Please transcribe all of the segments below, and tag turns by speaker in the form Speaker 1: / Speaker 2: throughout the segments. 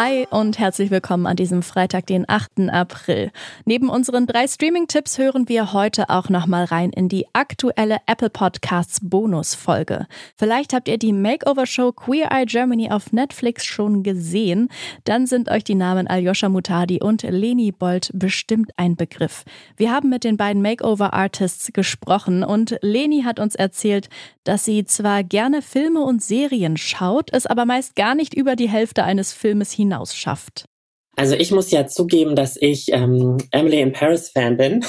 Speaker 1: Hi und herzlich willkommen an diesem Freitag, den 8. April. Neben unseren drei Streaming-Tipps hören wir heute auch nochmal rein in die aktuelle Apple Podcasts Bonus-Folge. Vielleicht habt ihr die Makeover-Show Queer Eye Germany auf Netflix schon gesehen. Dann sind euch die Namen Aljoscha Mutadi und Leni Bold bestimmt ein Begriff. Wir haben mit den beiden Makeover-Artists gesprochen und Leni hat uns erzählt, dass sie zwar gerne Filme und Serien schaut, es aber meist gar nicht über die Hälfte eines Filmes hinaus hinaus schafft?
Speaker 2: Also ich muss ja zugeben, dass ich ähm, Emily in Paris Fan bin.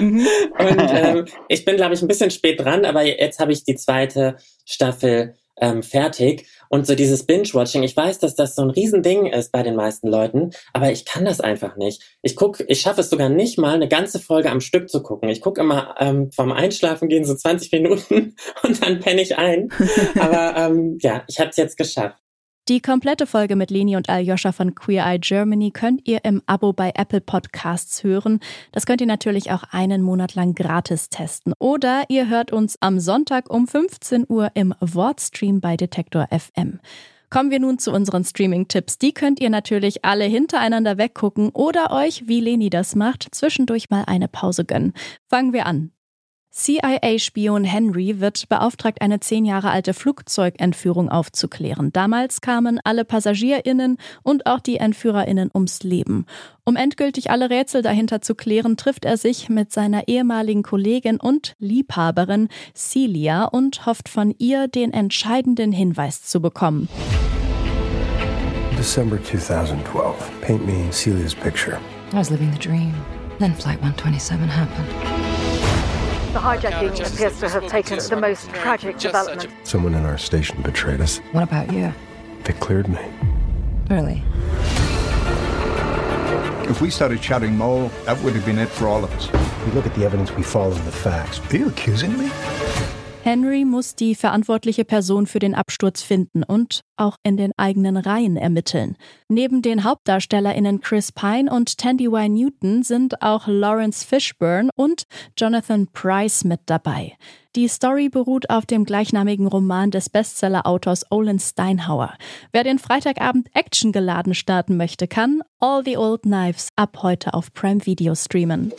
Speaker 2: mhm. Und ähm, ich bin, glaube ich, ein bisschen spät dran, aber jetzt habe ich die zweite Staffel ähm, fertig. Und so dieses Binge-Watching, ich weiß, dass das so ein Riesending ist bei den meisten Leuten, aber ich kann das einfach nicht. Ich guck, ich schaffe es sogar nicht mal, eine ganze Folge am Stück zu gucken. Ich gucke immer ähm, vom Einschlafen gehen so 20 Minuten und dann penne ich ein. Aber ähm, ja, ich habe es jetzt geschafft.
Speaker 1: Die komplette Folge mit Leni und Aljoscha von Queer Eye Germany könnt ihr im Abo bei Apple Podcasts hören. Das könnt ihr natürlich auch einen Monat lang gratis testen. Oder ihr hört uns am Sonntag um 15 Uhr im Wortstream bei Detektor FM. Kommen wir nun zu unseren Streaming-Tipps. Die könnt ihr natürlich alle hintereinander weggucken oder euch, wie Leni das macht, zwischendurch mal eine Pause gönnen. Fangen wir an. CIA-Spion Henry wird beauftragt, eine zehn Jahre alte Flugzeugentführung aufzuklären. Damals kamen alle PassagierInnen und auch die EntführerInnen ums Leben. Um endgültig alle Rätsel dahinter zu klären, trifft er sich mit seiner ehemaligen Kollegin und Liebhaberin Celia und hofft von ihr, den entscheidenden Hinweis zu bekommen.
Speaker 3: December 2012. Paint me Celia's picture.
Speaker 4: I was living the dream. Then Flight 127 happened.
Speaker 5: The hijacking appears to have taken the most tragic development.
Speaker 3: Someone in our station betrayed us.
Speaker 4: What about you?
Speaker 3: They cleared me.
Speaker 4: Really?
Speaker 6: If we started shouting mole, that would have been it for all of us.
Speaker 3: We look at the evidence, we follow the facts.
Speaker 6: Are you accusing me?
Speaker 1: Henry muss die verantwortliche Person für den Absturz finden und auch in den eigenen Reihen ermitteln. Neben den HauptdarstellerInnen Chris Pine und Tandy Y. Newton sind auch Lawrence Fishburne und Jonathan Price mit dabei. Die Story beruht auf dem gleichnamigen Roman des Bestseller-Autors Olin Steinhauer. Wer den Freitagabend actiongeladen starten möchte, kann All the Old Knives ab heute auf Prime Video streamen.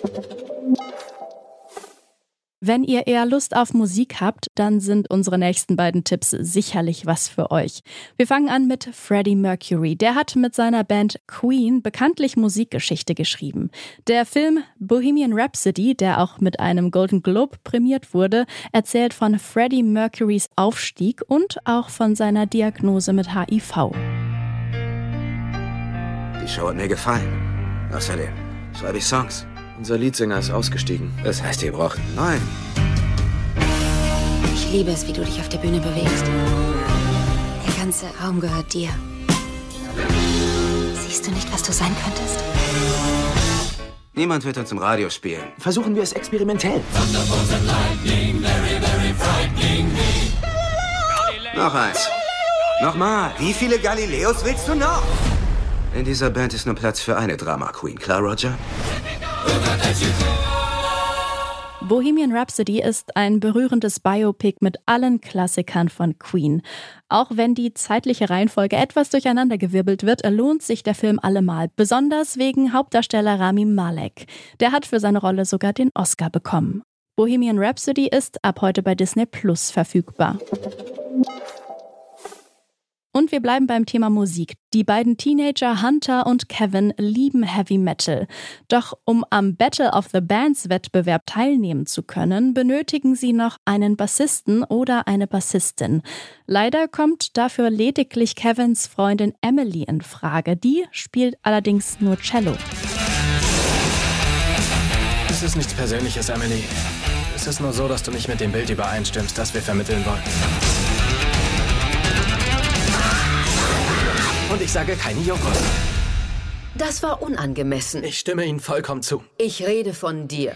Speaker 1: Wenn ihr eher Lust auf Musik habt, dann sind unsere nächsten beiden Tipps sicherlich was für euch. Wir fangen an mit Freddie Mercury. Der hat mit seiner Band Queen bekanntlich Musikgeschichte geschrieben. Der Film Bohemian Rhapsody, der auch mit einem Golden Globe prämiert wurde, erzählt von Freddie Mercurys Aufstieg und auch von seiner Diagnose mit HIV.
Speaker 7: Die Show hat mir gefallen. Außerdem schreibe ich Songs. Unser Leadsänger ist ausgestiegen. Das heißt, ihr braucht einen neuen.
Speaker 8: Ich liebe es, wie du dich auf der Bühne bewegst. Der ganze Raum gehört dir. Siehst du nicht, was du sein könntest?
Speaker 7: Niemand wird uns im Radio spielen.
Speaker 9: Versuchen wir es experimentell.
Speaker 7: Noch eins. Nochmal. Wie viele Galileos willst du noch? In dieser Band ist nur Platz für eine Drama Queen. Klar, Roger?
Speaker 1: Bohemian Rhapsody ist ein berührendes Biopic mit allen Klassikern von Queen. Auch wenn die zeitliche Reihenfolge etwas durcheinandergewirbelt wird, lohnt sich der Film allemal, besonders wegen Hauptdarsteller Rami Malek. Der hat für seine Rolle sogar den Oscar bekommen. Bohemian Rhapsody ist ab heute bei Disney Plus verfügbar. Und wir bleiben beim Thema Musik. Die beiden Teenager Hunter und Kevin lieben Heavy Metal. Doch um am Battle of the Bands Wettbewerb teilnehmen zu können, benötigen sie noch einen Bassisten oder eine Bassistin. Leider kommt dafür lediglich Kevins Freundin Emily in Frage. Die spielt allerdings nur Cello.
Speaker 10: Es ist nichts Persönliches, Emily. Es ist nur so, dass du nicht mit dem Bild übereinstimmst, das wir vermitteln wollen. Und ich sage keine Joghurt.
Speaker 11: Das war unangemessen.
Speaker 10: Ich stimme Ihnen vollkommen zu.
Speaker 11: Ich rede von dir.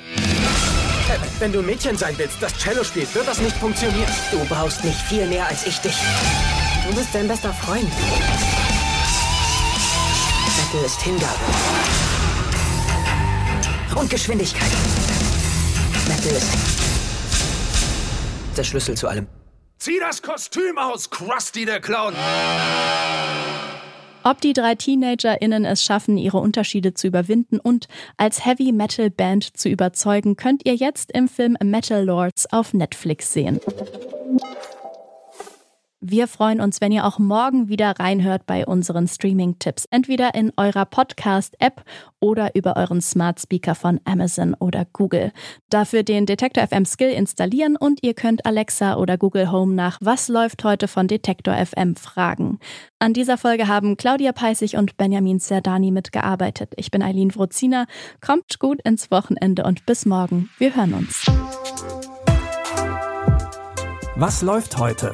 Speaker 10: Wenn du ein Mädchen sein willst, das Cello spielt, wird das nicht funktionieren.
Speaker 11: Du brauchst nicht viel mehr als ich dich. Du bist dein bester Freund. Metal ist Hingabe. Und Geschwindigkeit. Metal ist der Schlüssel zu allem.
Speaker 9: Zieh das Kostüm aus, Krusty der Clown!
Speaker 1: Ob die drei TeenagerInnen es schaffen, ihre Unterschiede zu überwinden und als Heavy Metal Band zu überzeugen, könnt ihr jetzt im Film Metal Lords auf Netflix sehen. Wir freuen uns, wenn ihr auch morgen wieder reinhört bei unseren Streaming-Tipps. Entweder in eurer Podcast-App oder über euren Smart Speaker von Amazon oder Google. Dafür den Detektor FM Skill installieren und ihr könnt Alexa oder Google Home nach Was läuft heute von Detektor FM fragen. An dieser Folge haben Claudia Peissig und Benjamin Zerdani mitgearbeitet. Ich bin Eileen Wrozina. Kommt gut ins Wochenende und bis morgen. Wir hören uns.
Speaker 12: Was läuft heute?